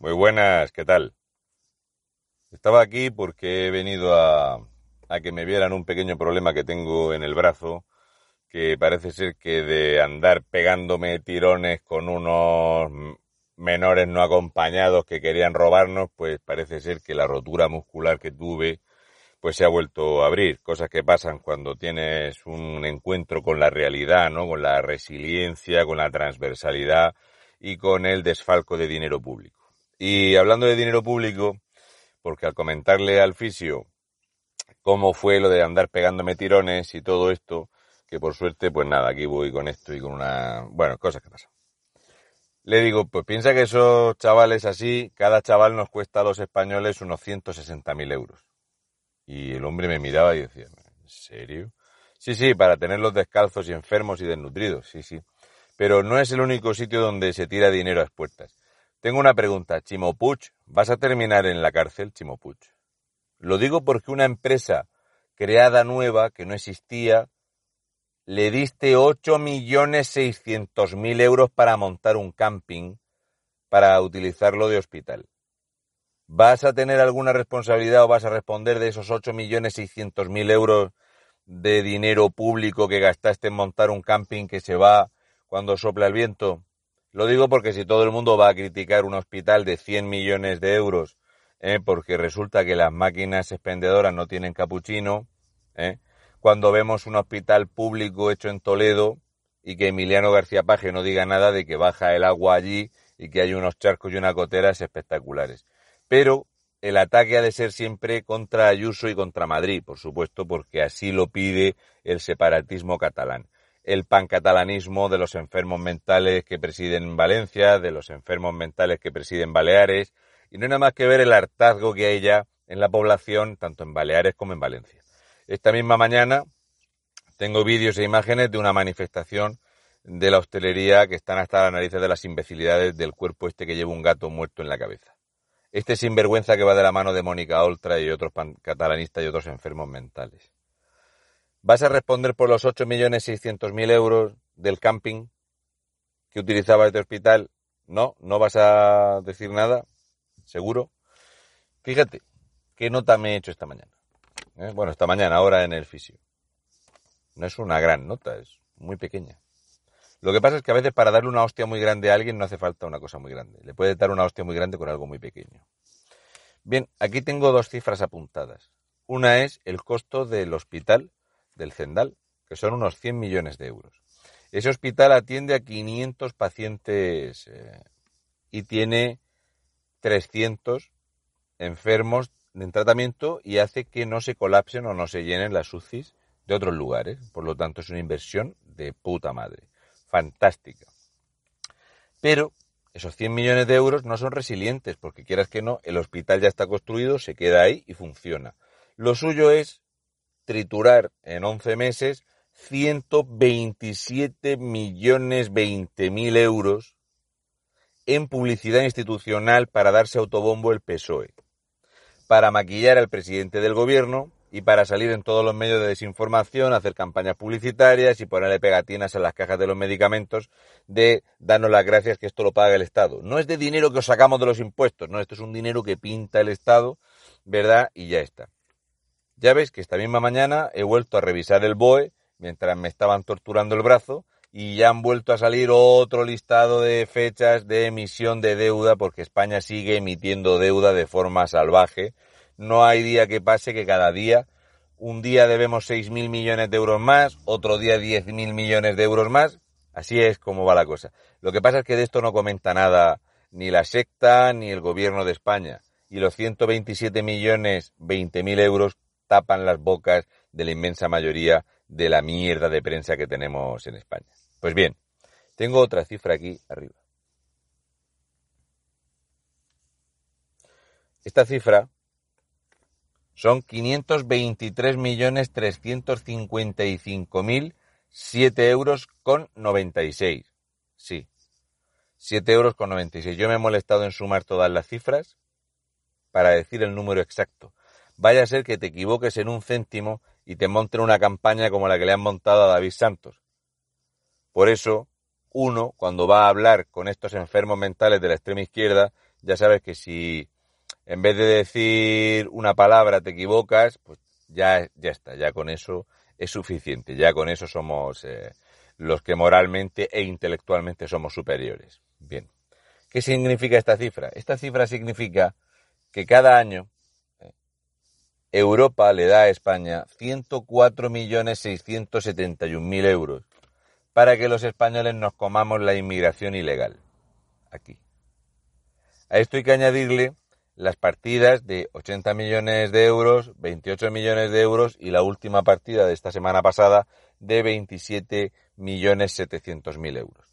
Muy buenas, ¿qué tal? Estaba aquí porque he venido a, a que me vieran un pequeño problema que tengo en el brazo, que parece ser que de andar pegándome tirones con unos menores no acompañados que querían robarnos, pues parece ser que la rotura muscular que tuve pues se ha vuelto a abrir, cosas que pasan cuando tienes un encuentro con la realidad, ¿no? Con la resiliencia, con la transversalidad y con el desfalco de dinero público. Y hablando de dinero público, porque al comentarle al fisio cómo fue lo de andar pegándome tirones y todo esto, que por suerte, pues nada, aquí voy con esto y con una, bueno, cosas que pasan. Le digo, pues piensa que esos chavales así, cada chaval nos cuesta a los españoles unos 160.000 euros. Y el hombre me miraba y decía, ¿en serio? Sí, sí, para tenerlos descalzos y enfermos y desnutridos, sí, sí. Pero no es el único sitio donde se tira dinero a las puertas. Tengo una pregunta, Chimopuch, ¿vas a terminar en la cárcel, Chimopuch? Lo digo porque una empresa creada nueva, que no existía, le diste 8.600.000 euros para montar un camping para utilizarlo de hospital. ¿Vas a tener alguna responsabilidad o vas a responder de esos 8.600.000 euros de dinero público que gastaste en montar un camping que se va cuando sopla el viento? Lo digo porque si todo el mundo va a criticar un hospital de 100 millones de euros, ¿eh? porque resulta que las máquinas expendedoras no tienen capuchino, ¿eh? cuando vemos un hospital público hecho en Toledo y que Emiliano García Paje no diga nada de que baja el agua allí y que hay unos charcos y unas goteras espectaculares. Pero el ataque ha de ser siempre contra Ayuso y contra Madrid, por supuesto, porque así lo pide el separatismo catalán el pancatalanismo de los enfermos mentales que presiden Valencia, de los enfermos mentales que presiden Baleares, y no hay nada más que ver el hartazgo que hay ya en la población, tanto en Baleares como en Valencia. Esta misma mañana tengo vídeos e imágenes de una manifestación de la hostelería que están hasta las narices de las imbecilidades del cuerpo este que lleva un gato muerto en la cabeza. Este sinvergüenza que va de la mano de Mónica Oltra y otros catalanistas y otros enfermos mentales. ¿Vas a responder por los 8.600.000 euros del camping que utilizaba este hospital? No, no vas a decir nada, seguro. Fíjate, ¿qué nota me he hecho esta mañana? ¿Eh? Bueno, esta mañana, ahora en el fisio. No es una gran nota, es muy pequeña. Lo que pasa es que a veces para darle una hostia muy grande a alguien no hace falta una cosa muy grande. Le puede dar una hostia muy grande con algo muy pequeño. Bien, aquí tengo dos cifras apuntadas. Una es el costo del hospital del Zendal, que son unos 100 millones de euros. Ese hospital atiende a 500 pacientes eh, y tiene 300 enfermos en tratamiento y hace que no se colapsen o no se llenen las UCIs de otros lugares. Por lo tanto, es una inversión de puta madre. Fantástica. Pero esos 100 millones de euros no son resilientes, porque quieras que no, el hospital ya está construido, se queda ahí y funciona. Lo suyo es triturar en 11 meses 127 millones 20 mil euros en publicidad institucional para darse autobombo el PSOE, para maquillar al presidente del gobierno y para salir en todos los medios de desinformación, hacer campañas publicitarias y ponerle pegatinas a las cajas de los medicamentos de darnos las gracias que esto lo paga el Estado. No es de dinero que os sacamos de los impuestos, no, esto es un dinero que pinta el Estado, ¿verdad? Y ya está. Ya ves que esta misma mañana he vuelto a revisar el BOE mientras me estaban torturando el brazo y ya han vuelto a salir otro listado de fechas de emisión de deuda porque España sigue emitiendo deuda de forma salvaje. No hay día que pase que cada día, un día debemos 6.000 millones de euros más, otro día 10.000 millones de euros más. Así es como va la cosa. Lo que pasa es que de esto no comenta nada ni la secta ni el gobierno de España. Y los 127 millones 20.000 euros tapan las bocas de la inmensa mayoría de la mierda de prensa que tenemos en España. Pues bien, tengo otra cifra aquí arriba. esta cifra son 523.355.007 euros con 96. Sí, 7 euros con 96. Yo me he molestado en sumar todas las cifras para decir el número exacto. Vaya a ser que te equivoques en un céntimo y te monten una campaña como la que le han montado a David Santos. Por eso, uno, cuando va a hablar con estos enfermos mentales de la extrema izquierda, ya sabes que si en vez de decir una palabra te equivocas, pues ya, ya está, ya con eso es suficiente, ya con eso somos eh, los que moralmente e intelectualmente somos superiores. Bien, ¿qué significa esta cifra? Esta cifra significa que cada año Europa le da a España 104.671.000 euros para que los españoles nos comamos la inmigración ilegal aquí. A esto hay que añadirle las partidas de 80 millones de euros, 28 millones de euros y la última partida de esta semana pasada de 27 millones 700 mil euros.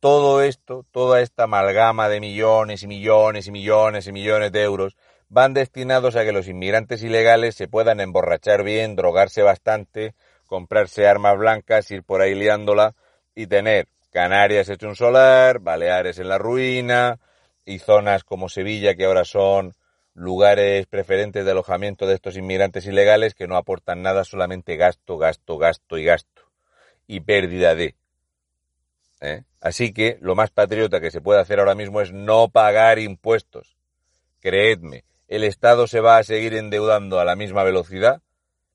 Todo esto, toda esta amalgama de millones y millones y millones y millones de euros van destinados a que los inmigrantes ilegales se puedan emborrachar bien, drogarse bastante, comprarse armas blancas, ir por ahí liándola y tener Canarias hecho un solar, Baleares en la ruina, y zonas como Sevilla, que ahora son lugares preferentes de alojamiento de estos inmigrantes ilegales que no aportan nada, solamente gasto, gasto, gasto y gasto. Y pérdida de. ¿eh? Así que lo más patriota que se puede hacer ahora mismo es no pagar impuestos. Creedme, el Estado se va a seguir endeudando a la misma velocidad,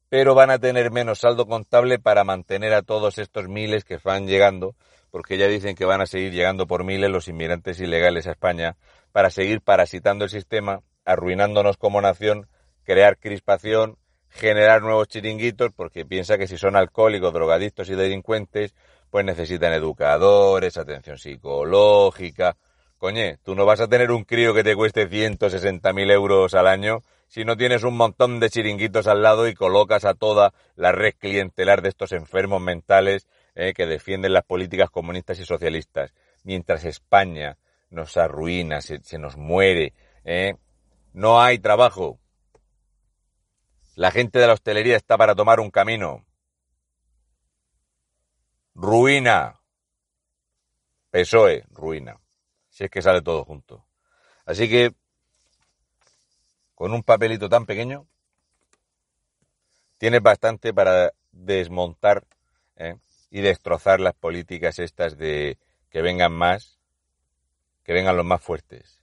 pero van a tener menos saldo contable para mantener a todos estos miles que van llegando porque ya dicen que van a seguir llegando por miles los inmigrantes ilegales a España para seguir parasitando el sistema, arruinándonos como nación, crear crispación, generar nuevos chiringuitos, porque piensa que si son alcohólicos, drogadictos y delincuentes, pues necesitan educadores, atención psicológica. Coñe, tú no vas a tener un crío que te cueste 160.000 euros al año si no tienes un montón de chiringuitos al lado y colocas a toda la red clientelar de estos enfermos mentales eh, que defienden las políticas comunistas y socialistas, mientras España nos arruina, se, nos muere, eh, no hay trabajo. La gente de la hostelería está para tomar un camino. Ruina. PSOE, ruina. Si es que sale todo junto. Así que, con un papelito tan pequeño, tienes bastante para desmontar eh, y destrozar las políticas estas de que vengan más, que vengan los más fuertes.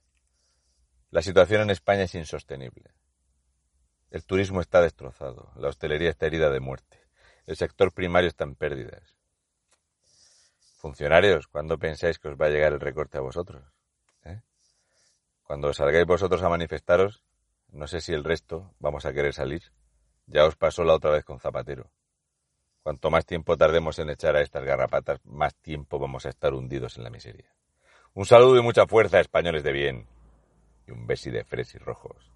La situación en España es insostenible. El turismo está destrozado, la hostelería está herida de muerte, el sector primario está en pérdidas. Funcionarios, ¿cuándo pensáis que os va a llegar el recorte a vosotros? ¿Eh? Cuando salgáis vosotros a manifestaros, no sé si el resto vamos a querer salir. Ya os pasó la otra vez con Zapatero. Cuanto más tiempo tardemos en echar a estas garrapatas, más tiempo vamos a estar hundidos en la miseria. Un saludo y mucha fuerza, españoles de bien. Y un besi de fresis rojos.